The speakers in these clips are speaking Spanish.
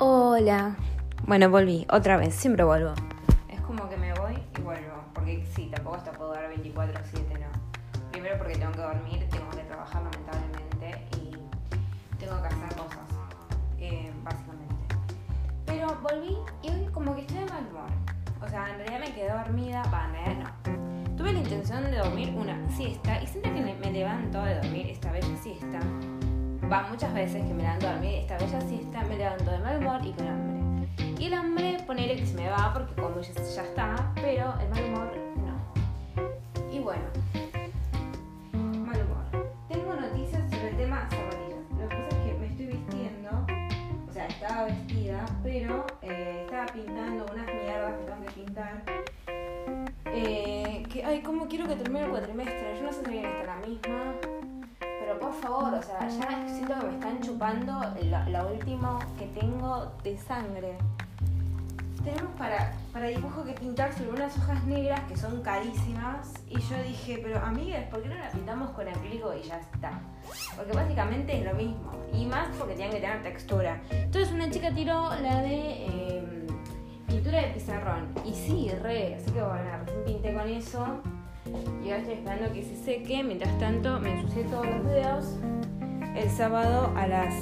Hola. Bueno, volví, otra vez, siempre vuelvo. Es como que me voy y vuelvo, porque sí, tampoco hasta puedo dar 24-7, no. Primero porque tengo que dormir, tengo que trabajar lamentablemente y tengo que hacer cosas, eh, básicamente. Pero volví y hoy como que estoy de mal humor. O sea, en realidad me quedé dormida, no. Tuve la intención de dormir una siesta y siempre que me levanto de dormir esta bella siesta, va muchas veces que me levanto a dormir esta bella siesta, me levanto de mal humor y con hambre. Y el hambre, ponele que se me va porque como ya, está, pero el mal humor no. Y bueno, mal humor. Tengo noticias sobre el tema zapatillas. Lo que pasa es que me estoy vistiendo, o sea, estaba vestida, pero eh, estaba pintando unas mierdas que tengo que pintar. Eh, que, ay, cómo quiero que termine el cuatrimestre. O sea, ya siento que me están chupando lo, lo último que tengo de sangre. Tenemos para, para dibujo que pintar sobre unas hojas negras que son carísimas. Y yo dije, pero amigas, ¿por qué no la pintamos con acrílico y ya está? Porque básicamente es lo mismo. Y más porque tienen que tener textura. Entonces una chica tiró la de eh, pintura de pizarrón. Y sí, re, así que bueno, recién pinté con eso. Y ahora estoy esperando que se seque. Mientras tanto, me ensucié todos los dedos. El sábado a las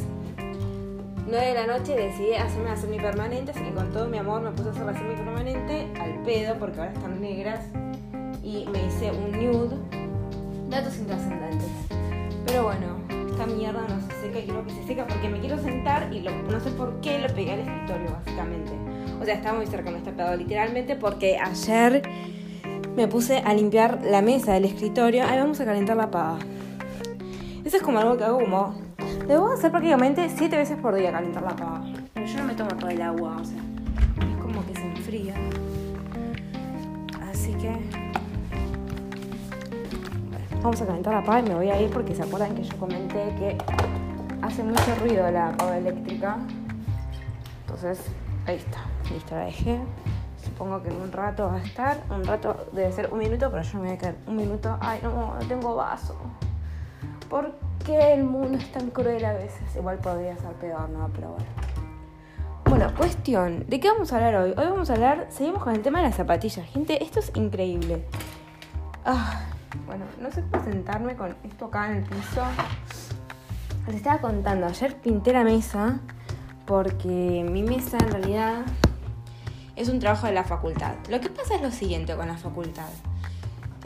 9 de la noche decidí hacerme la semipermanente, así que con todo mi amor me puse a hacer la semipermanente al pedo, porque ahora están negras. Y me hice un nude. Datos intrascendentes. Pero bueno, esta mierda no se seca y quiero que se seca porque me quiero sentar y no sé por qué lo pegué al escritorio, básicamente. O sea, está muy cerca, no está pegado literalmente porque ayer me puse a limpiar la mesa del escritorio. Ahí vamos a calentar la pava. Eso es como algo que hago como... Debo hacer prácticamente 7 veces por día calentar la pava. Pero yo no me tomo todo el agua, o sea... Es como que se enfría. Así que... Bueno, vamos a calentar la pava y me voy a ir porque se acuerdan que yo comenté que hace mucho ruido la pava eléctrica. Entonces, ahí está. Listo, la dejé. Supongo que en un rato va a estar. Un rato debe ser un minuto, pero yo me voy a quedar un minuto. Ay, no, no tengo vaso. ¿Por qué el mundo es tan cruel a veces? Igual podría ser peor, ¿no? Pero bueno. Bueno, cuestión. ¿De qué vamos a hablar hoy? Hoy vamos a hablar, seguimos con el tema de las zapatillas. Gente, esto es increíble. Ah, bueno, no sé cómo sentarme con esto acá en el piso. Les estaba contando, ayer pinté la mesa porque mi mesa en realidad es un trabajo de la facultad. Lo que pasa es lo siguiente con la facultad.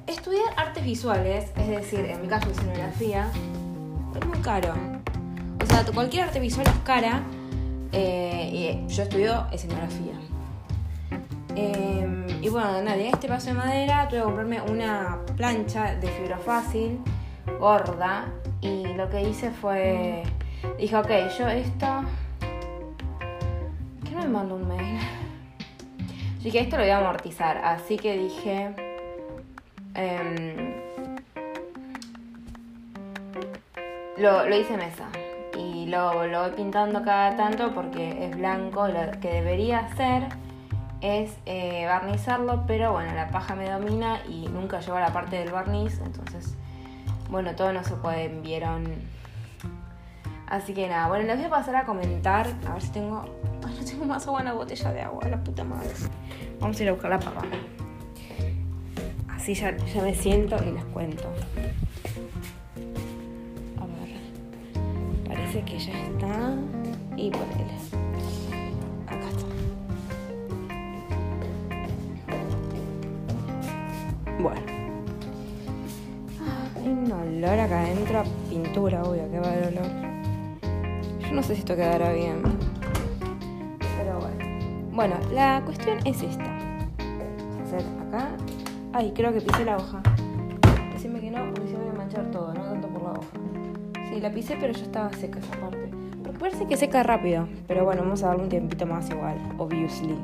Estudiar artes visuales, es decir, en mi caso escenografía, es muy caro. O sea, cualquier arte visual es cara. eh, y yo estudio escenografía. Eh, y bueno, nada, en este paso de madera tuve que comprarme una plancha de fibra fácil, gorda. Y lo que hice fue. Dije, ok, yo esto. ¿Quién me mandó un mail? Dije, esto lo voy a amortizar. Así que dije. em, lo, lo hice mesa. Y lo, lo voy pintando cada tanto porque es blanco. Lo que debería hacer es eh, barnizarlo, pero bueno, la paja me domina y nunca llevo a la parte del barniz. Entonces, bueno, todo no se puede, vieron. Así que nada, bueno, les voy a pasar a comentar. A ver si tengo. Tengo más agua en la botella de agua, la puta madre. Vamos a ir a buscar la papa. Así ya, ya me siento y les cuento. A ver. Parece que ya está. Y ponele. Acá está. Bueno. Ah, Hay un olor acá adentro pintura, obvio que va el olor. Yo no sé si esto quedará bien. Pero bueno. La cuestión es esta. Vamos a hacer acá. Ay, creo que pisé la hoja. Decime que no, porque me va a manchar todo, no tanto por la hoja. Sí, la pisé, pero ya estaba seca esa parte. Porque parece que seca rápido. Pero bueno, vamos a darle un tiempito más igual, obviously.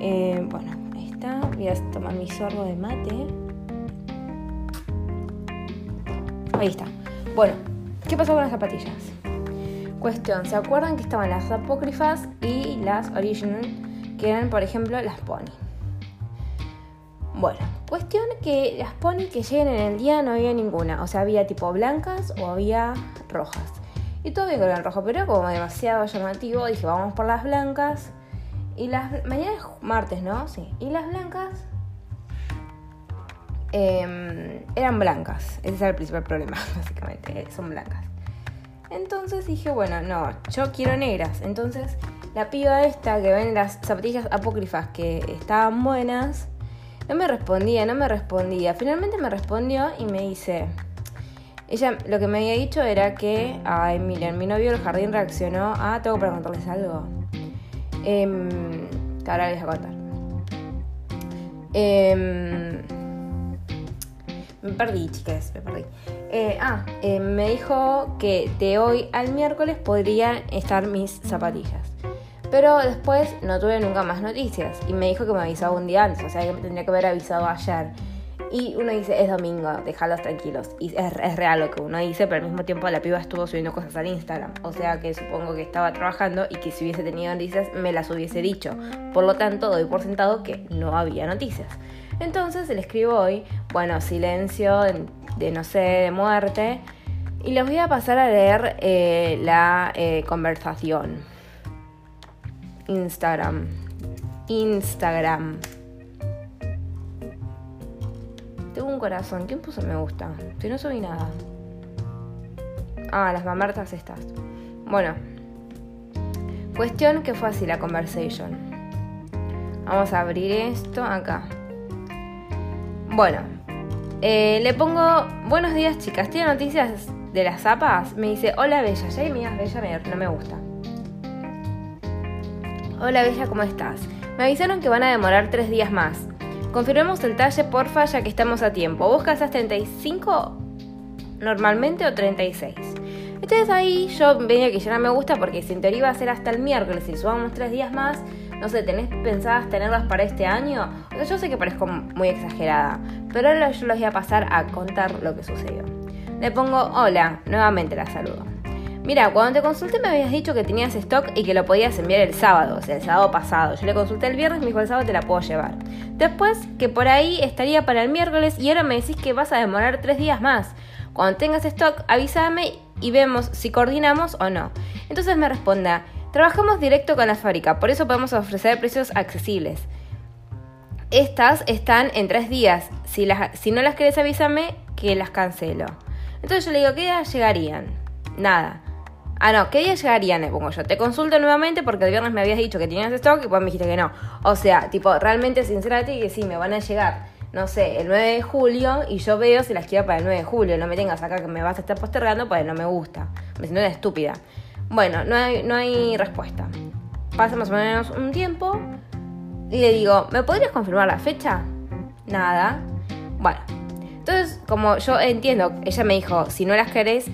Eh, bueno, ahí está. Voy a tomar mi sorbo de mate. Ahí está. Bueno, ¿qué pasó con las zapatillas? Cuestión, ¿se acuerdan que estaban las apócrifas y las original? Que eran, por ejemplo, las pony. Bueno, cuestión que las pony que lleguen en el día no había ninguna. O sea, había tipo blancas o había rojas. Y todo bien con el rojo, pero como demasiado llamativo. Dije, vamos por las blancas. Y las. Mañana es martes, ¿no? Sí. Y las blancas. em, eran blancas. Ese era el principal problema, básicamente. Son blancas. Entonces dije, bueno, no, yo quiero negras. Entonces la piba esta que ven las zapatillas apócrifas que estaban buenas, no me respondía, no me respondía. Finalmente me respondió y me dice, ella lo que me había dicho era que, ay, miren, mi novio el jardín reaccionó, ah, tengo para contarles algo. Eh, ahora les voy a contar. Em, me perdí, chicas, me perdí. Eh, ah, eh, me dijo que de hoy al miércoles podrían estar mis zapatillas. Pero después no tuve nunca más noticias y me dijo que me avisaba un día antes, o sea que me tendría que haber avisado ayer. Y uno dice, es domingo, déjalos tranquilos. Y es, es real lo que uno dice, pero al mismo tiempo la piba estuvo subiendo cosas al Instagram. O sea que supongo que estaba trabajando y que si hubiese tenido noticias me las hubiese dicho. Por lo tanto, doy por sentado que no había noticias. Entonces le escribo hoy, bueno, silencio de no sé, de muerte. Y les voy a pasar a leer eh, la eh, conversación. Instagram. Instagram. Tengo un corazón. ¿Quién puso me gusta? Si no subí nada. Ah, las mamertas estas. Bueno. Cuestión que fue así la conversation. Vamos a abrir esto acá. Bueno. Eh, le pongo, buenos días chicas, ¿tiene noticias de las zapas? Me dice, hola Bella, ya me digas Bella no me gusta. Hola Bella, ¿cómo estás? Me avisaron que van a demorar tres días más. Confirmemos el talle, porfa, ya que estamos a tiempo. ¿Vos calzas 35 normalmente o 36? Entonces ahí yo venía que ya no me gusta porque si en teoría iba a ser hasta el miércoles y subamos tres días más, no sé, ¿tenés pensadas tenerlas para este año? O sea, yo sé que parezco muy exagerada, pero ahora yo les voy a pasar a contar lo que sucedió. Le pongo hola, nuevamente la saludo. Mira, cuando te consulté me habías dicho que tenías stock y que lo podías enviar el sábado, o sea, el sábado pasado. Yo le consulté el viernes, me dijo el sábado te la puedo llevar. Después que por ahí estaría para el miércoles y ahora me decís que vas a demorar tres días más. Cuando tengas stock, avísame y vemos si coordinamos o no. Entonces me responda, trabajamos directo con la fábrica, por eso podemos ofrecer precios accesibles. Estas están en tres días. Si, no las querés avísame, que las cancelo. Entonces yo le digo, ¿qué días llegarían? Nada. Ah, no, ¿qué día llegarían? Le pongo yo. Te consulto nuevamente porque el viernes me habías dicho que tenías stock y pues me dijiste que no. O sea, tipo, realmente sinceramente que sí, me van a llegar, no sé, el 9 de julio y yo veo si las quiero para el 9 de julio. No me tengas acá que me vas a estar postergando pues no me gusta. Me siento una estúpida. Bueno, no hay, no hay respuesta. Pasa más o menos un tiempo y le digo, ¿me podrías confirmar la fecha? Nada. Bueno, entonces, como yo entiendo, ella me dijo, si no las querés,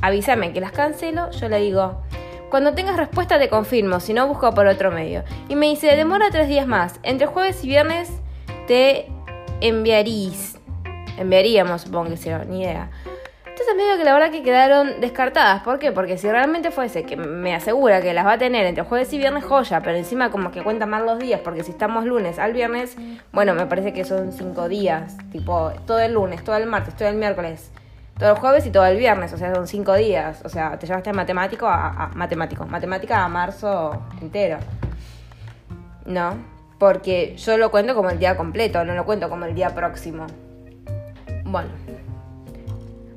avísame que las cancelo, yo le digo, cuando tengas respuesta te confirmo, si no busco por otro medio. Y me dice, demora tres días más, entre jueves y viernes te enviarís. Enviaríamos, supongo que sea, ni idea. Entonces medio que la verdad que quedaron descartadas. ¿Por qué? Porque si realmente fuese que me asegura que las va a tener entre jueves y viernes, joya, pero encima como que cuenta mal los días, porque si estamos lunes al viernes, bueno, me parece que son cinco días, tipo todo el lunes, todo el martes, todo el miércoles, todo el jueves y todo el viernes, o sea, son cinco días. O sea, te llevaste matemático a, a matemático, matemática a marzo entero. ¿No? Porque yo lo cuento como el día completo, no lo cuento como el día próximo. Bueno.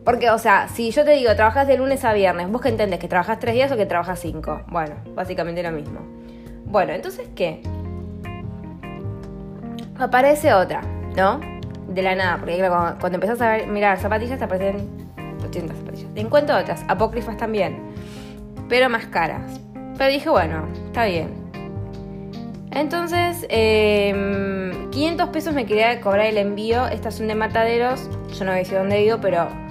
Porque, o sea, si yo te digo, trabajas de lunes a viernes, ¿vos qué entendés? ¿Que trabajas tres días o que trabajas cinco? Bueno, básicamente lo mismo. Bueno, entonces, ¿qué? Aparece otra, ¿no? De la nada, porque cuando, cuando empezás a ver, mirar zapatillas te aparecen 80 zapatillas. Te encuentro otras, apócrifas también, pero más caras. Pero dije, bueno, está bien. Entonces, eh, 500 pesos me quería cobrar el envío. Estas son de mataderos. Yo no sé dónde vivo, pero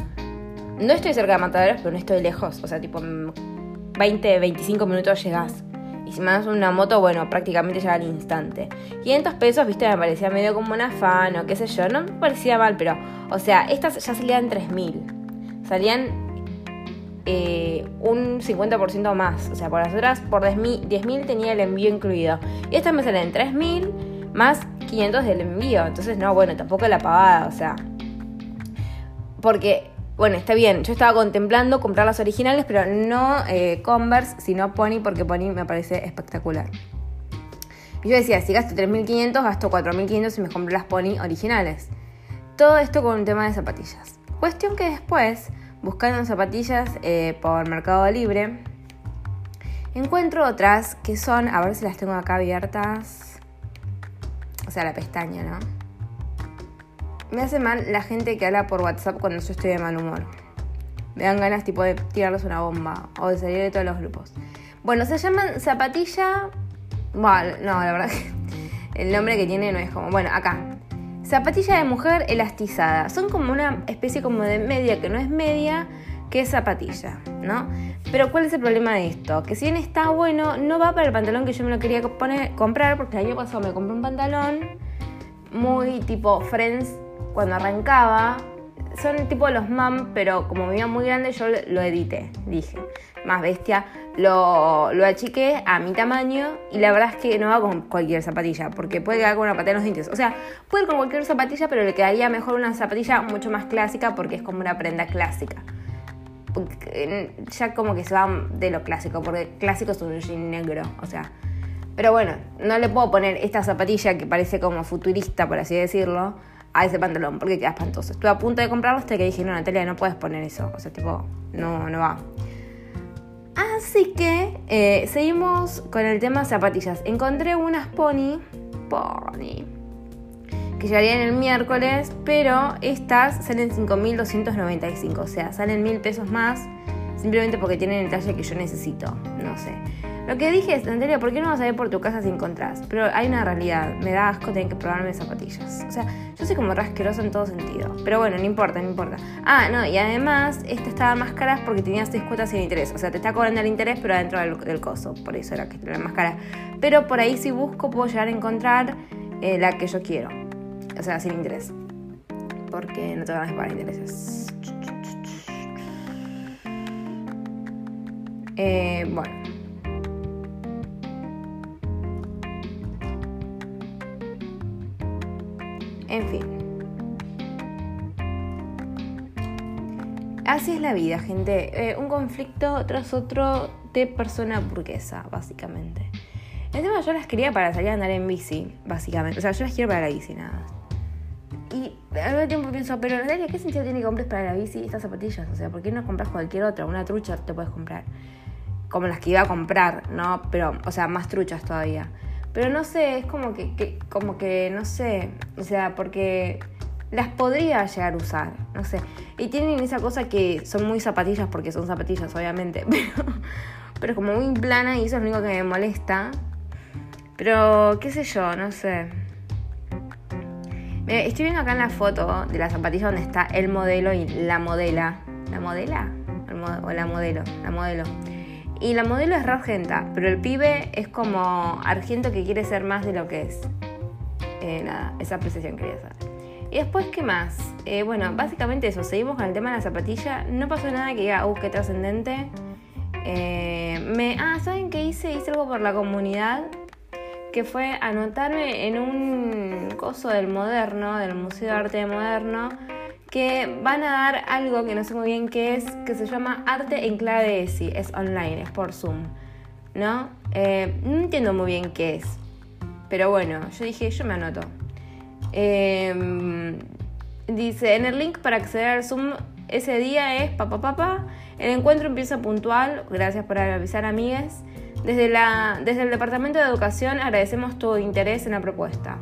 no estoy cerca de mataderos, pero no estoy lejos. O sea, tipo 20, 25 minutos llegás. Y si me das una moto, bueno, prácticamente llega al instante. 500 pesos, viste, me parecía medio como un afán o qué sé yo. No me parecía mal, pero, o sea, estas ya salían 3000. Salían eh, un 50% más. O sea, por las otras, por 10.000 tenía el envío incluido. Y estas me salen 3.000 más 500 del envío. Entonces, no, bueno, tampoco la pagada, o sea. Porque Bueno, está bien, yo estaba contemplando comprar las originales, pero no eh, Converse, sino Pony, porque Pony me parece espectacular. Y yo decía, si gasto 3.500, gasto 4.500 y me compro las Pony originales. Todo esto con un tema de zapatillas. Cuestión que después, buscando zapatillas eh, por Mercado Libre, encuentro otras que son, a ver si las tengo acá abiertas, o sea, la pestaña, ¿no? Me hace mal la gente que habla por WhatsApp cuando yo estoy de mal humor. Me dan ganas tipo de tirarles una bomba o de salir de todos los grupos. Bueno, se llaman zapatilla... Bueno, no, la verdad que el nombre que tiene no es como... Bueno, acá. Zapatilla de mujer elastizada. Son como una especie como de media que no es media, que es zapatilla, ¿no? Pero ¿cuál es el problema de esto? Que si bien está bueno, no va para el pantalón que yo me lo quería poner, comprar, porque el año pasado me compré un pantalón muy tipo Friends cuando arrancaba, son tipo los mam, pero como iba muy grande, yo lo edité. Dije, más bestia, lo, lo achiqué a mi tamaño y la verdad es que no va con cualquier zapatilla, porque puede quedar con una patilla en los dientes. O sea, puede ir con cualquier zapatilla, pero le quedaría mejor una zapatilla mucho más clásica porque es como una prenda clásica. ya como que se va de lo clásico, porque clásico es un jean negro, o sea. Pero bueno, no le puedo poner esta zapatilla que parece como futurista, por así decirlo a ese pantalón porque queda espantoso. Estuve a punto de comprarlo hasta que dije, no, Natalia, no puedes poner eso. O sea, tipo, no, no va. Así que eh, seguimos con el tema zapatillas. Encontré unas pony, pony, que llegarían el miércoles, pero estas salen 5.295, o sea, salen mil pesos más, simplemente porque tienen el talle que yo necesito, no sé. Lo que dije es, Natalia, ¿por qué no vas a ir por tu casa si encontrás? Pero hay una realidad, me da asco tener que probarme zapatillas. O sea, yo soy como rasquerosa en todo sentido. Pero bueno, no importa, no importa. Ah, no, y además, esta estaba más cara porque tenía seis cuotas sin interés. O sea, te está cobrando el interés, pero adentro del, coso. Por eso era que era más cara. Pero por ahí si busco puedo llegar a encontrar eh, la que yo quiero. O sea, sin interés. Porque no tengo ganas de pagar intereses. Eh, bueno. En fin. Así es la vida, gente. Eh, un conflicto tras otro de persona burguesa, básicamente. Encima yo las quería para salir a andar en bici, básicamente. O sea, yo las quiero para la bici, nada Y al mismo tiempo pienso, pero Natalia, ¿qué sentido tiene que compres para la bici estas zapatillas? O sea, ¿por qué no compras cualquier otra? Una trucha te puedes comprar. Como las que iba a comprar, ¿no? Pero, o sea, más truchas todavía. Pero no sé, es como que, como que, no sé, o sea, porque las podría llegar a usar, no sé. Y tienen esa cosa que son muy zapatillas, porque son zapatillas, obviamente, pero, pero como muy plana y eso es lo único que me molesta. Pero, qué sé yo, no sé. Estoy viendo acá en la foto de la zapatilla donde está el modelo y la modela. ¿La modela? O la modelo, la modelo. Y la modelo es argenta, pero el pibe es como argento que quiere ser más de lo que es. Eh, nada, esa apreciación quería hacer. Y después, ¿qué más? Eh, bueno, básicamente eso. Seguimos con el tema de la zapatilla. No pasó nada que diga, uh, qué trascendente. Eh, me, ah, ¿saben qué hice? Hice algo por la comunidad. Que fue anotarme en un coso del moderno, del Museo de Arte Moderno que van a dar algo que no sé muy bien qué es, que se llama Arte en clave ESI, es online, es por Zoom, ¿no? Eh, no entiendo muy bien qué es, pero bueno, yo dije, yo me anoto. Em, dice, en el link para acceder al Zoom ese día es papá papá, el encuentro empieza puntual, gracias por avisar amigues. Desde, la, desde el Departamento de Educación agradecemos tu interés en la propuesta.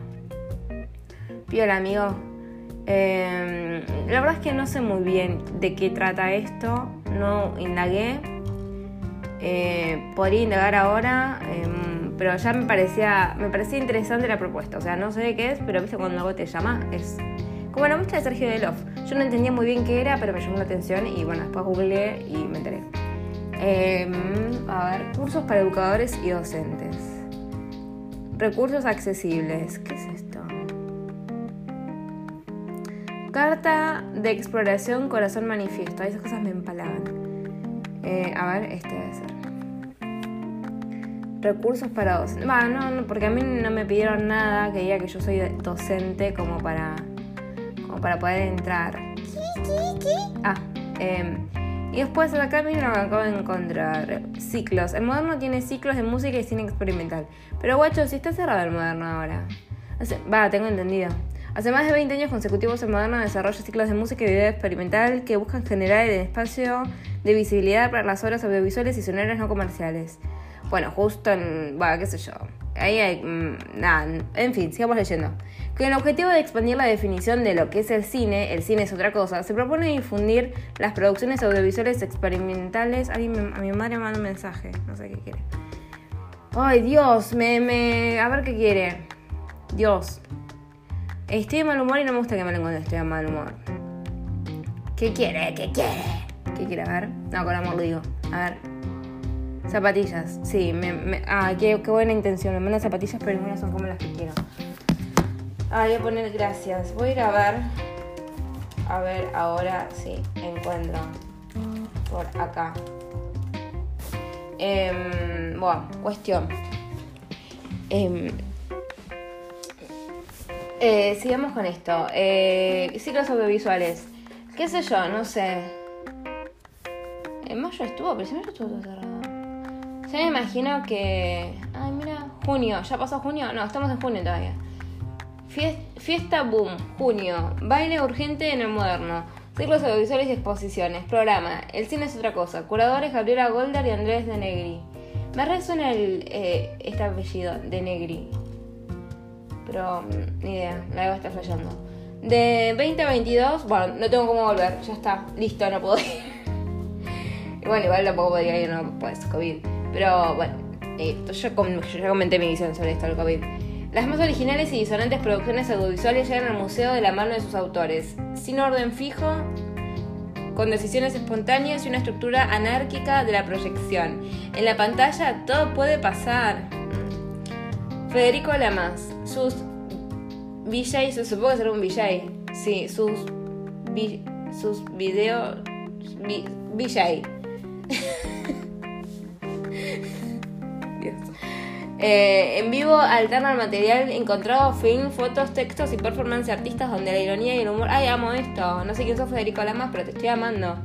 Piola, amigo. Em, la verdad es que no sé muy bien de qué trata esto, no indagué. Eh, podría indagar ahora, em, pero ya me parecía, me parecía interesante la propuesta. O sea, no sé qué es, pero viste cuando algo te llama, es como la muestra de Sergio Delof. Yo no entendía muy bien qué era, pero me llamó la atención y bueno, después googleé y me enteré. Em, a ver, cursos para educadores y docentes. Recursos accesibles. ¿Qué es esto? Carta de exploración Corazón Manifiesto. Esas cosas me empalaban. Eh, a ver, este debe ser. Recursos para docentes. no, no, porque a mí no me pidieron nada que diga que yo soy docente como para, como para poder entrar. Ah, Em, y después acá viene lo que acabo de encontrar. Ciclos. El moderno tiene ciclos de música y cine experimental. Pero guacho, si está cerrado el moderno ahora. Va, tengo entendido. Hace más de 20 años consecutivos el moderno desarrolla ciclos de música y video experimental que buscan generar el espacio de visibilidad para las obras audiovisuales y sonoras no comerciales. Bueno, justo en... Va, qué sé yo. Ahí hay... Mm, nada, en fin, sigamos leyendo. Con el objetivo de expandir la definición de lo que es el cine, el cine es otra cosa, se propone difundir las producciones audiovisuales experimentales. a mi madre me manda un mensaje, no sé qué quiere. Ay, Dios, me, me... A ver qué quiere. Dios. Estoy de mal humor y no me gusta que me lo cuando estoy de mal humor. ¿Qué quiere? ¿Qué quiere? ¿Qué quiere? A ver. No, con amor lo digo. A ver. Zapatillas. Sí, me, ah, qué, qué, buena intención. Me mandan zapatillas, pero no son como las que quiero. Ah, voy a poner gracias. Voy a ir a ver. A ver, ahora sí, encuentro. Por acá. Eh, bueno, cuestión. Eh, eh, sigamos con esto. Eh, ciclos audiovisuales. ¿Qué sé yo? No sé. En mayo estuvo, pero si mayo estuvo todo cerrado. Yo me imagino que. Ay, mira, junio. ¿Ya pasó junio? No, estamos en junio todavía. Fiesta, Boom, junio. Baile urgente en el moderno. Ciclos audiovisuales y exposiciones. Programa. El cine es otra cosa. Curadores Gabriela Golder y Andrés de Negri. Me resuena el, eh, este apellido, de Negri pero ni idea, la debo estar fallando. De 20 a 22, bueno, no tengo cómo volver, ya está, listo, no puedo ir. bueno, igual tampoco podría ir, no, pues, COVID. Pero bueno, eh, yo, yo, comenté mi visión sobre esto del COVID. Las más originales y disonantes producciones audiovisuales llegan al museo de la mano de sus autores, sin orden fijo, con decisiones espontáneas y una estructura anárquica de la proyección. En la pantalla todo puede pasar. Federico Lamas, sus VJ, supongo que será un VJ, sí, sus, sus videos, VJ. Eh, en vivo alterna el material encontrado, film, fotos, textos y performance de artistas donde la ironía y el humor... Ay, amo esto. No sé quién sos Federico Lamas, pero te estoy amando.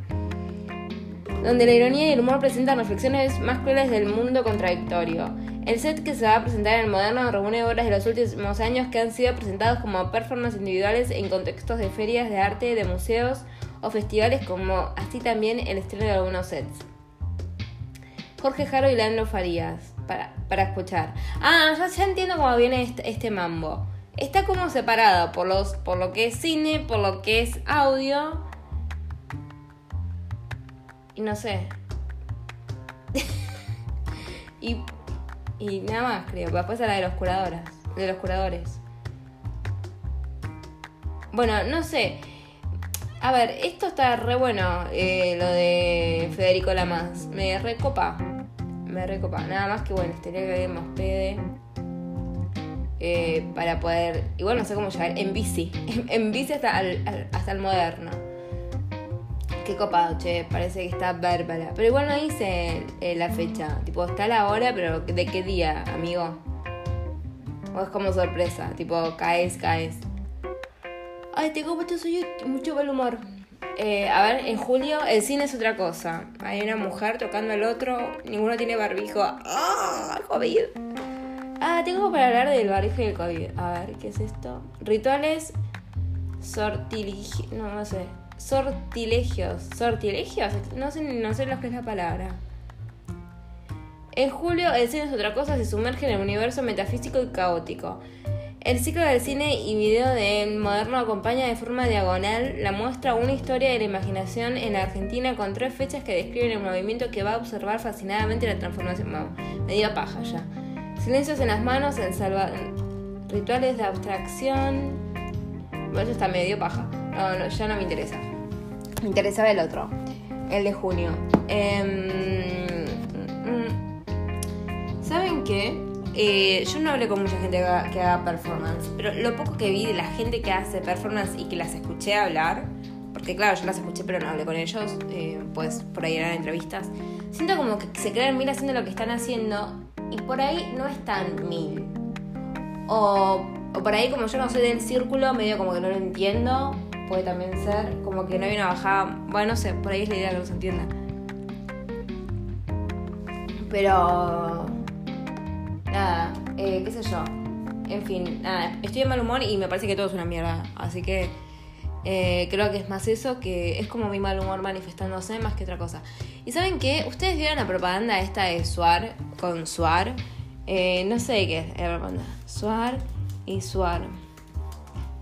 Donde la ironía y el humor presentan reflexiones más crueles del mundo contradictorio. El set que se va a presentar en el moderno reúne obras de los últimos años que han sido presentados como performances individuales en contextos de ferias de arte, de museos o festivales, como así también el estreno de algunos sets. Jorge Jaro y Leandro Farías, para, escuchar. Ah, ya, entiendo cómo viene este, este, mambo. Está como separado por, los, por lo que es cine, por lo que es audio. Y no sé. y y nada más, creo. Después a la de los curadoras. De los curadores. Bueno, no sé. A ver, esto está re bueno, eh, lo de Federico Lamas. Me recopa. Me recopa. Nada más que bueno, estaría que más pede. Eh, para poder. Igual no sé cómo llegar. En bici. En, bici hasta hasta el moderno. Qué copado, che, parece que está bárbara. Pero igual no dice eh, la fecha. Tipo, está la hora, pero ¿de qué día, amigo? O es como sorpresa, tipo, caes, caes. Ay, tengo mucho, soy mucho buen humor. Eh, a ver, en julio el cine es otra cosa. Hay una mujer tocando al otro, ninguno tiene barbijo. ¡Ah! COVID. Ah, tengo para hablar del barbijo y el COVID. A ver, ¿qué es esto? Rituales sortiligio. No, no sé sortilegios. ¿Sortilegios? No sé, no sé lo que es la palabra. En julio, el cine es otra cosa, se sumerge en el universo metafísico y caótico. El ciclo del cine y video de Moderno acompaña de forma diagonal la muestra una historia de la imaginación en la Argentina con tres fechas que describen el movimiento que va a observar fascinadamente la transformación. media paja ya. Silencios en las manos, en salva... rituales de abstracción. Bueno, eso está medio paja. No, no, ya no me interesa. Me interesaba el otro, el de junio. Em, mm, ¿Saben qué? Eh, yo no hablé con mucha gente que haga, performance, pero lo poco que vi de la gente que hace performance y que las escuché hablar, porque claro, yo las escuché pero no hablé con ellos, eh, pues por ahí eran entrevistas, siento como que se creen mil haciendo lo que están haciendo y por ahí no están mil. O, o por ahí como yo no soy del círculo, medio como que no lo entiendo, puede también ser, como que no hay una bajada, bueno, no sé, por ahí es la idea que no se entienda. Pero, nada, eh, qué sé yo. En fin, nada, estoy de mal humor y me parece que todo es una mierda, así que eh, creo que es más eso, que es como mi mal humor manifestándose más que otra cosa. ¿Y saben qué? Ustedes vieron la propaganda esta de Suar con Suar. Eh, no sé qué es la propaganda. Suar y Suar.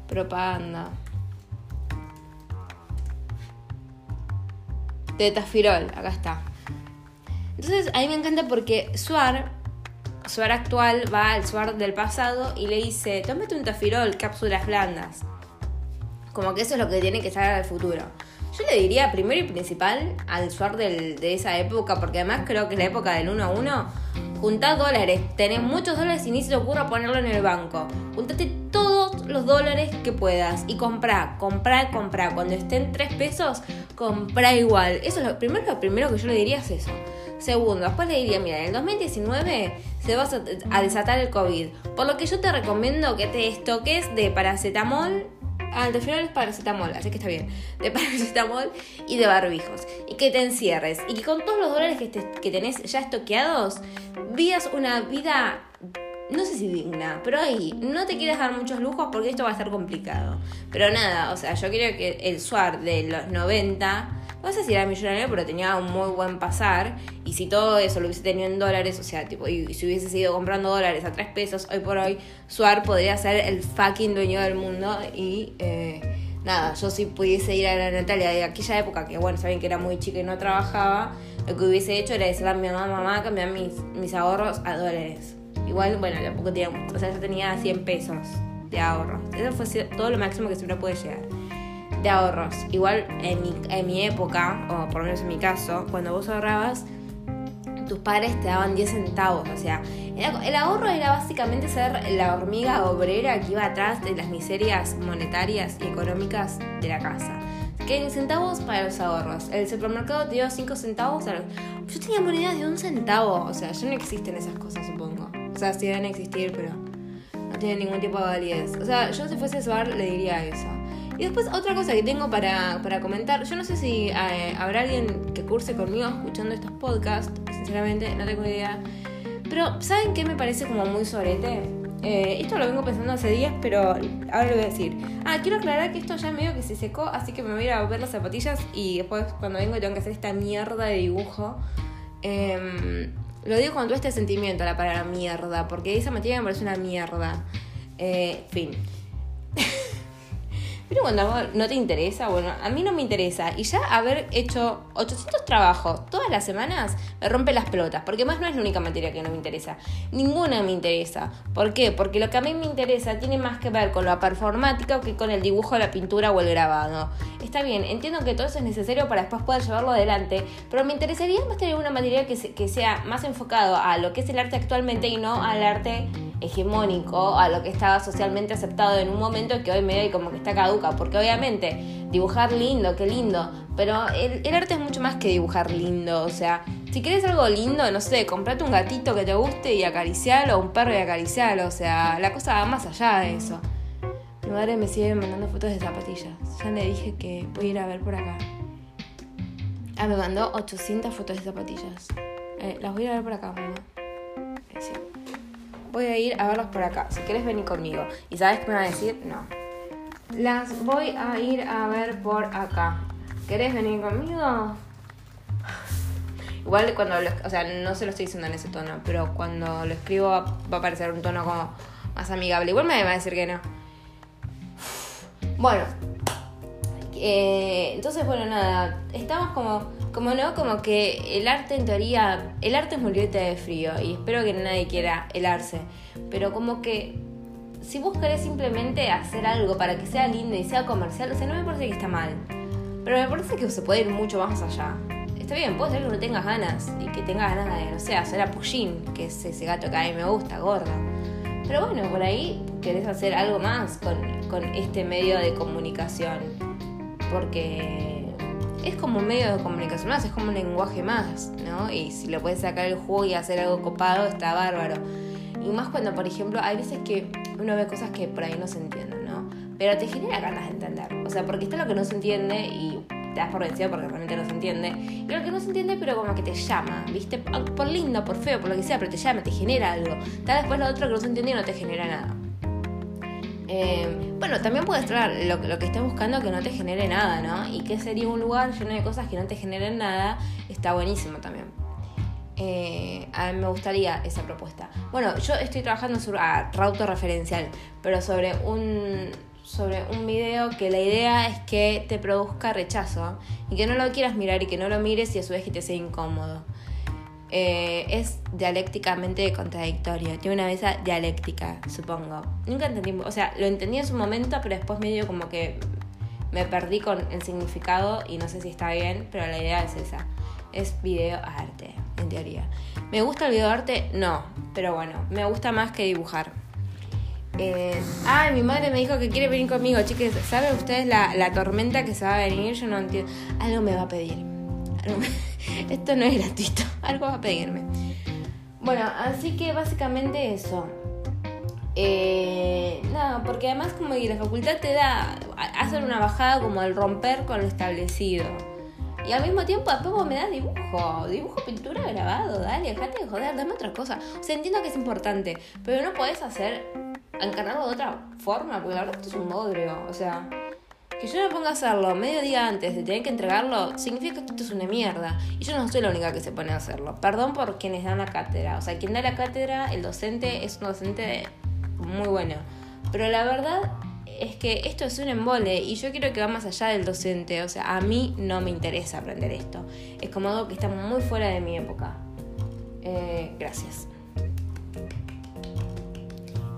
Propaganda. De Tafirol, acá está. Entonces a mí me encanta porque Suar, Suar actual, va al Suar del pasado y le dice, tómate un Tafirol, cápsulas blandas. Como que eso es lo que tiene que estar al futuro. Yo le diría primero y principal al Suar de esa época, porque además creo que es la época del 1 a 1. Juntá dólares, tenés muchos dólares y ni se te ocurra ponerlo en el banco. Juntate todos los dólares que puedas y comprá, comprá, comprá. Cuando estén 3 pesos, comprá igual. Eso es lo primero, lo primero que yo le diría es eso. Segundo, después le diría, mira, en el 2019 se va a desatar el COVID. Por lo que yo te recomiendo que te estoques de paracetamol Ah, el final es paracetamol, así que está bien. De paracetamol y de barbijos. Y que te encierres. Y que con todos los dólares que, que tenés ya estoqueados, vivas una vida, no sé si digna, pero ahí, no te quieres dar muchos lujos porque esto va a ser complicado. Pero nada, o sea, yo creo que el SUAR de los 90 no sé si era millonario, pero tenía un muy buen pasar. Y si todo eso lo hubiese tenido en dólares, o sea, tipo, y, si hubiese seguido comprando dólares a 3 pesos, hoy por hoy, Suar podría ser el fucking dueño del mundo. Y eh, nada, yo si pudiese ir a la Natalia de aquella época, que bueno, saben que era muy chica y no trabajaba, lo que hubiese hecho era decirle a mi mamá, mamá, cambiar mis, mis ahorros a dólares. Igual, bueno, tampoco tenía, o sea, yo tenía 100 pesos de ahorros. Eso fue todo lo máximo que siempre puede llegar de ahorros. Igual en mi, en mi época, o por lo menos en mi caso, cuando vos ahorrabas, tus padres te daban 10 centavos. O sea, el ahorro era básicamente ser la hormiga obrera que iba atrás de las miserias monetarias y económicas de la casa. Que centavos para los ahorros. El supermercado te dio 5 centavos. Yo tenía monedas de un centavo. O sea, ya no existen esas cosas, supongo. O sea, sí deben existir, pero no tienen ningún tipo de validez. O sea, yo si fuese bar le diría eso. Y después otra cosa que tengo para, comentar, yo no sé si eh, habrá alguien que curse conmigo escuchando estos podcasts, sinceramente no tengo idea. Pero ¿saben qué me parece como muy sorete? Eh, esto lo vengo pensando hace días, pero ahora lo voy a decir. Ah, quiero aclarar que esto ya medio que se secó, así que me voy a ir a ver las zapatillas y después cuando vengo tengo que hacer esta mierda de dibujo. Em, lo digo con todo este sentimiento, la palabra mierda, porque esa materia me parece una mierda. Eh, fin. Pero cuando no te interesa, bueno, a mí no me interesa. Y ya haber hecho 800 trabajos todas las semanas me rompe las pelotas. Porque más no es la única materia que no me interesa. Ninguna me interesa. ¿Por qué? Porque lo que a mí me interesa tiene más que ver con lo performática que con el dibujo, la pintura o el grabado. Está bien, entiendo que todo eso es necesario para después poder llevarlo adelante. Pero me interesaría más tener una materia que, sea más enfocado a lo que es el arte actualmente y no al arte hegemónico a lo que estaba socialmente aceptado en un momento que hoy me y como que está porque obviamente dibujar lindo, qué lindo, pero el, arte es mucho más que dibujar lindo, o sea, si quieres algo lindo, no sé, comprate un gatito que te guste y acaricialo, o un perro y acaricialo, o sea, la cosa va más allá de eso. Mi madre me sigue mandando fotos de zapatillas, ya le dije que voy a ir a ver por acá. Ah, me mandó 800 fotos de zapatillas. Eh, las voy a ver por acá, mamá voy a ir a verlos por acá. Si quieres venir conmigo. ¿Y sabes qué me va a decir? No. Las voy a ir a ver por acá. ¿Querés venir conmigo? Igual cuando lo, o sea, no se lo estoy diciendo en ese tono, pero cuando lo escribo va, a aparecer un tono como más amigable. Igual me va a decir que no. Bueno, eh, entonces bueno, nada, estamos como como no, como que el arte en teoría, el arte es morirte de frío y espero que nadie quiera helarse, pero como que si vos querés simplemente hacer algo para que sea lindo y sea comercial, o sea, no me parece que está mal, pero me parece que se puede ir mucho más allá. Está bien, puede ser que no tengas ganas y que tengas ganas de, no sé, hacer a Pusheen, que es ese gato que a mí me gusta, gordo. Pero bueno, por ahí querés hacer algo más con, con este medio de comunicación, porque es como un medio de comunicación más, es como un lenguaje más, ¿no? Y si lo puedes sacar el juego y hacer algo copado, está bárbaro. Y más cuando, por ejemplo, hay veces que uno ve cosas que por ahí no se entienden, ¿no? pero te genera ganas de entender. O sea, porque está lo que no se entiende y te das por vencido porque realmente no se entiende. Y lo que no se entiende, pero como que te llama, ¿viste? Por lindo, por feo, por lo que sea, pero te llama, te genera algo. Tal después lo otro que no se entiende y no te genera nada. Eh, bueno, también puede estar lo, lo, que estés buscando que no te genere nada, ¿no? Y que sería un lugar lleno de cosas que no te generen nada, está buenísimo también. Eh, me gustaría esa propuesta. Bueno, yo estoy trabajando sobre ah, referencial, pero sobre un sobre un video que la idea es que te produzca rechazo y que no lo quieras mirar y que no lo mires y a su vez que te sea incómodo. Eh, es dialécticamente contradictorio, tiene una mesa dialéctica, supongo. Nunca entendí, o sea, lo entendí en su momento, pero después medio como que me perdí con el significado y no sé si está bien, pero la idea es esa. Es video arte, ¿Me gusta el video arte? No, pero bueno, me gusta más que dibujar. Eh, ay, mi madre me dijo que quiere venir conmigo, chicos. ¿Saben ustedes la, tormenta que se va a venir? Yo no entiendo. Algo me va a pedir. Esto no es gratuito. Algo va a pedirme. Bueno, así que básicamente eso. Eh, no, porque además como que la facultad te da hacer una bajada como al romper con lo establecido. Y al mismo tiempo después me das dibujo, dibujo, pintura, grabado, dale, dejate de joder, dame otra cosa. O sea, entiendo que es importante, pero no puedes hacer encarnarlo de otra forma, porque la verdad esto es un bodrio. O sea, que yo me ponga a hacerlo medio día antes de tener que entregarlo, significa que esto es una mierda. Y yo no soy la única que se pone a hacerlo. Perdón por quienes dan la cátedra. O sea, quien da la cátedra, el docente, es un docente muy bueno. Pero la verdad es que esto es un embole y yo quiero que va más allá del docente. O sea, a mí no me interesa aprender esto. Es como algo que está muy fuera de mi época. Eh, gracias.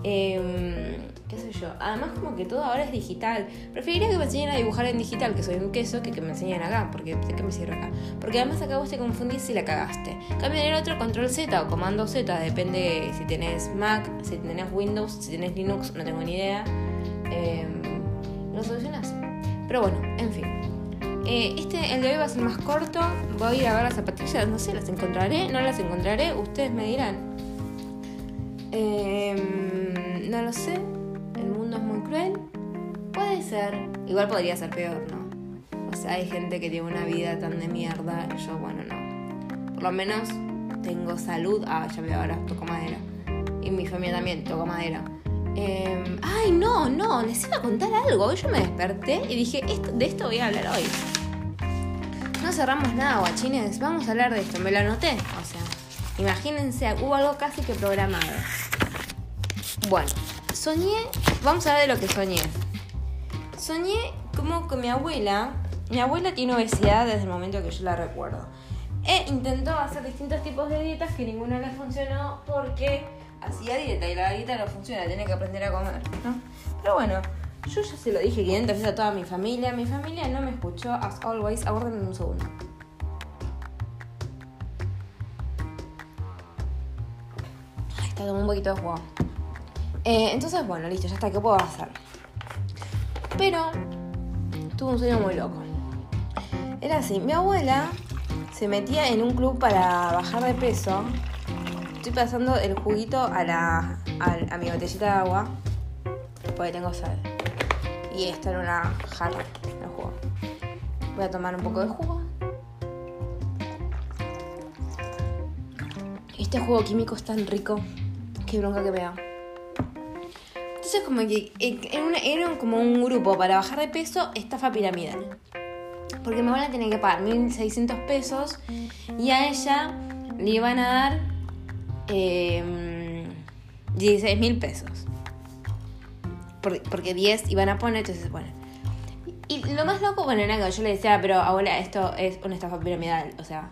Em, qué sé yo. Además como que todo ahora es digital. Preferiría que me enseñen a dibujar en digital, que soy un queso, que que me enseñen acá, porque sé que me sirve acá. Porque además acá vos te confundís si la cagaste. Cambia el otro control Z o comando Z, depende si tenés Mac, si tenés Windows, si tenés Linux, no tengo ni idea. Em, lo solucionás. Pero bueno, en fin. Eh, este, el de hoy va a ser más corto. Voy a ir a ver las zapatillas, no sé, las encontraré, no las encontraré, ustedes me dirán. Eh, no lo sé. El mundo es muy cruel. Puede ser. Igual podría ser peor, ¿no? O sea, hay gente que tiene una vida tan de mierda. Yo, bueno, no. Por lo menos tengo salud. Ah, ya veo ahora, toco madera. Y mi familia también toco madera. Em, ay, no, no, les iba a contar algo. Yo me desperté y dije, de esto voy a hablar hoy. No cerramos nada, guachines. Vamos a hablar de esto. Me lo anoté. O sea, imagínense, hubo algo casi que programado. Bueno, soñé, vamos a ver de lo que soñé. Soñé como con mi abuela, mi abuela tiene obesidad desde el momento que yo la recuerdo. E intentó hacer distintos tipos de dietas que ninguna le funcionó porque hacía dieta y la dieta no funciona, tiene que aprender a comer, ¿no? Pero bueno, yo ya se lo dije 500 veces a toda mi familia, mi familia no me escuchó, as always, aguárdenme un segundo. Ay, está tomando un poquito de jugo. Eh, entonces, bueno, listo, ya está, ¿qué puedo hacer? Pero tuve un sueño muy loco. Era así, mi abuela se metía en un club para bajar de peso. Estoy pasando el juguito a, la, a, mi botellita de agua porque tengo sed. Y esta era una jarra de jugo. Voy a tomar un poco de jugo. Este jugo químico es tan rico. Qué bronca que me da. Entonces como que era, como un grupo para bajar de peso, estafa piramidal. Porque mi abuela tenía que pagar 1.600 pesos y a ella le iban a dar eh, em, 16.000 pesos. Porque, 10 iban a poner, entonces bueno. Y lo más loco, bueno, que yo le decía, pero abuela, esto es una estafa piramidal, o sea...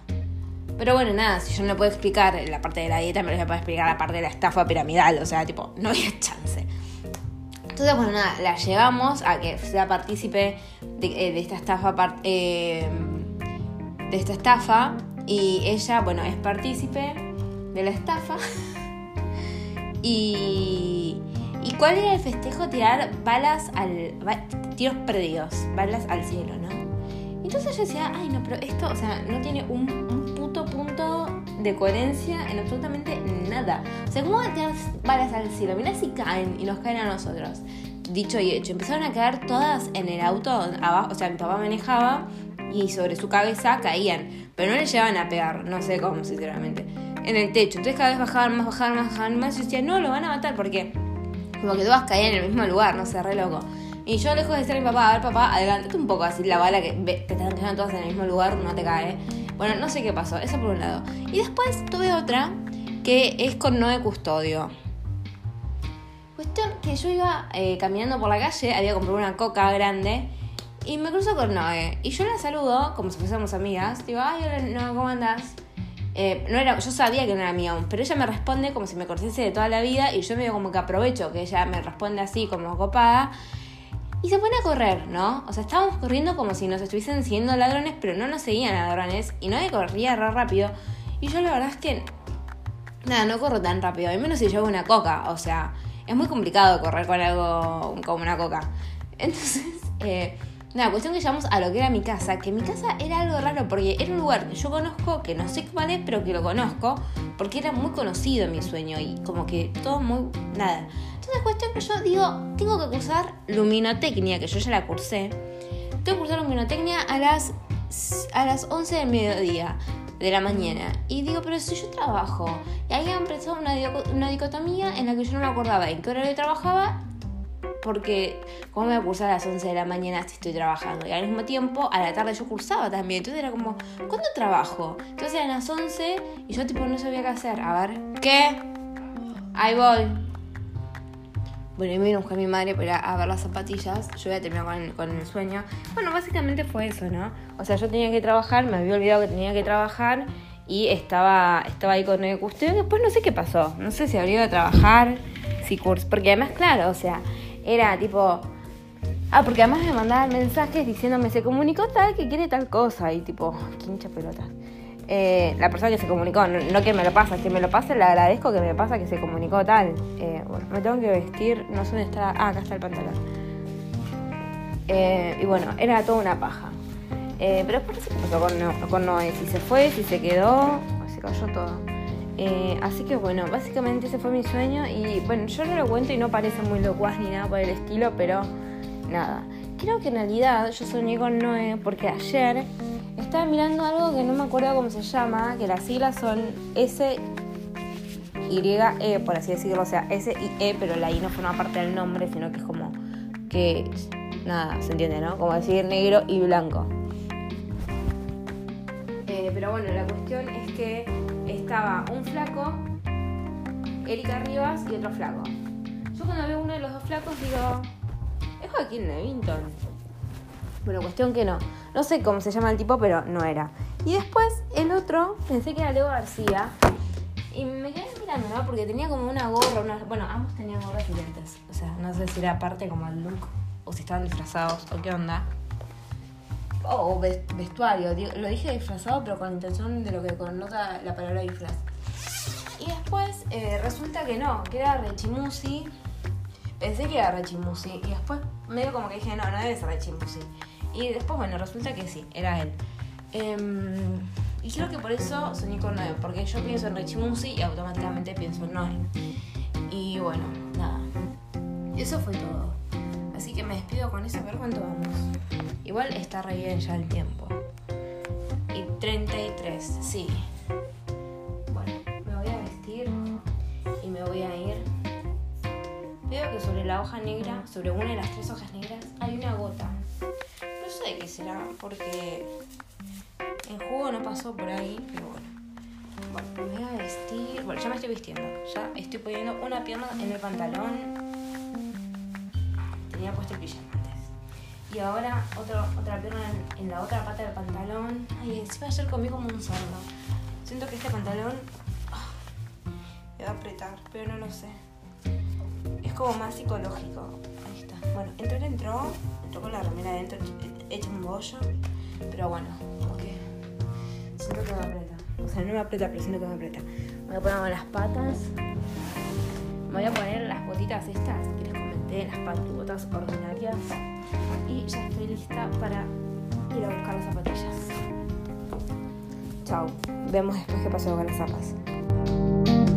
Pero bueno, nada, si yo no puedo explicar la parte de la dieta, me lo voy a explicar la parte de la estafa piramidal, o sea, tipo, no había chance. Entonces, bueno, nada, la llevamos a que sea partícipe de, eh, esta estafa. Eh, de esta estafa. Y ella, bueno, es partícipe de la estafa. y. ¿Y cuál era el festejo? Tirar balas al. tiros perdidos, balas al cielo, ¿no? Entonces yo decía, ay, no, pero esto, o sea, no tiene un, puto punto de coherencia en absolutamente nada. O sea, ¿cómo balas al cielo? Mirá si caen y nos caen a nosotros. dicho y hecho. Empezaron a caer todas en el auto abajo, o sea, mi papá manejaba y sobre su cabeza caían, pero no le llevaban a pegar, no sé cómo, sinceramente, en el techo. Entonces cada vez bajaban más, bajaban más, bajaban más y yo decía, no, lo van a matar porque como que todas caían en el mismo lugar, no sé, re loco. Y yo lejos de ser mi papá, a ver papá, adelantate un poco así, la bala que te están cayendo todas en el mismo lugar, no te cae. Bueno, no sé qué pasó, eso por un lado. Y después tuve otra que es con Noé Custodio. Cuestión que yo iba eh, caminando por la calle, había comprado una coca grande y me cruzo con Noé. Y yo la saludo como si fuésemos amigas. Digo, ay, hola, Noé, ¿cómo andás? Eh, no era, yo sabía que no era mía aún, pero ella me responde como si me conociese de toda la vida y yo medio como que aprovecho que ella me responde así como copada. Y se pone a correr, ¿no? O sea, estábamos corriendo como si nos estuviesen siguiendo ladrones, pero no nos seguían ladrones y Noé corría re rápido. Y yo la verdad es que, nada, no corro tan rápido, al menos si llevo una coca, o sea, es muy complicado correr con algo como una coca. Entonces, eh, nada, cuestión que llegamos a lo que era mi casa, que mi casa era algo raro porque era un lugar que yo conozco, que no sé cuál es, pero que lo conozco, porque era muy conocido en mi sueño y como que todo muy... nada. Entonces, cuestión que yo digo, tengo que cursar luminotecnia, que yo ya la cursé. Tengo que cursar luminotecnia a las, a las 11 del mediodía de la mañana. Y digo, pero si yo trabajo. Y ahí empezó una, una dicotomía en la que yo no me acordaba en qué horario trabajaba. Porque, ¿cómo me voy a cursar a las 11 de la mañana si estoy trabajando? Y al mismo tiempo, a la tarde yo cursaba también. Entonces era como, ¿cuándo trabajo? Entonces eran las 11 y yo tipo no sabía qué hacer. A ver, ¿qué? Ahí voy. Bueno, y me vino a mi madre para a ver las zapatillas. Yo voy a terminar con, con el sueño. Bueno, básicamente fue eso, ¿no? O sea, yo tenía que trabajar, me había olvidado que tenía que trabajar y estaba, estaba ahí con el custodio. Después no sé qué pasó. No sé si habría ido a trabajar, si curso. Porque además, claro, o sea, era tipo. Ah, porque además me mandaban mensajes diciéndome se comunicó tal que quiere tal cosa. Y tipo, quincha pelota. Eh, la persona que se comunicó, no, que me lo pasa, que me lo pase, le agradezco que me pasa que se comunicó tal. Eh, bueno, me tengo que vestir, no sé dónde está. Ah, acá está el pantalón. Eh, y bueno, era toda una paja. pero después no sé qué pasó con, Noé, si se fue, si se quedó, se cayó todo. Así que bueno, básicamente ese fue mi sueño y bueno, yo no lo cuento y no parece muy locuaz ni nada por el estilo, pero nada. Creo que en realidad yo soñé con Noé porque ayer estaba mirando algo que no me acuerdo cómo se llama, que las siglas son S Y E, por así decirlo, o sea, S y E, pero la I no forma parte del nombre, sino que es como que nada, se entiende, ¿no? Como decir negro y blanco. Eh, pero bueno, la cuestión es que estaba un flaco, Erika Rivas y otro flaco. Yo cuando veo uno de los dos flacos digo, es Joaquín Levington. Bueno, cuestión que no. No sé cómo se llama el tipo, pero no era. Y después el otro, pensé que era Leo García. Y me quedé mirando, ¿no? Porque tenía como una gorra, bueno, ambos tenían gorras y lentes. O sea, no sé si era parte como el look, o si estaban disfrazados, o qué onda. O vestuario, lo dije disfrazado, pero con intención de lo que connota la palabra disfraz. Y después eh, resulta que no, que era Rechimusi. Pensé que era Rechimusi. Y después medio como que dije, no, no debe ser Rechimusi. Y después, bueno, resulta que sí, era él. Em, y creo que por eso soñé con Noé, porque yo pienso en Rechimusi y automáticamente pienso en Noé. Y bueno, nada. Eso fue todo. Así que me despido con eso, a ver cuánto vamos. Igual está re bien ya el tiempo. Y 33, sí. Bueno, me voy a vestir y me voy a ir. Veo que sobre la hoja negra, sobre una de las tres hojas negras, hay una gota sé qué será, porque el jugo no pasó por ahí, pero bueno. Bueno, me voy a vestir. Bueno, ya me estoy vistiendo. Ya estoy poniendo una pierna en el pantalón. Puesto. Y ahora otro, otra pierna en, la otra pata del pantalón. Ay, encima ayer comí como un sordo. Siento que este pantalón ah, me va a apretar, pero no lo sé. Es como más psicológico. Ahí está. Bueno, entró, entró. Entró con la remera adentro hecho un bollo. Pero bueno, porque siento que me aprieta. O sea, no me aprieta, pero siento que me aprieta. Voy a poner las patas. Voy a poner las botitas estas comenté, las botas ordinarias. Y ya estoy lista para ir a buscar las zapatillas. Chao. Vemos después qué pasó con las zapas.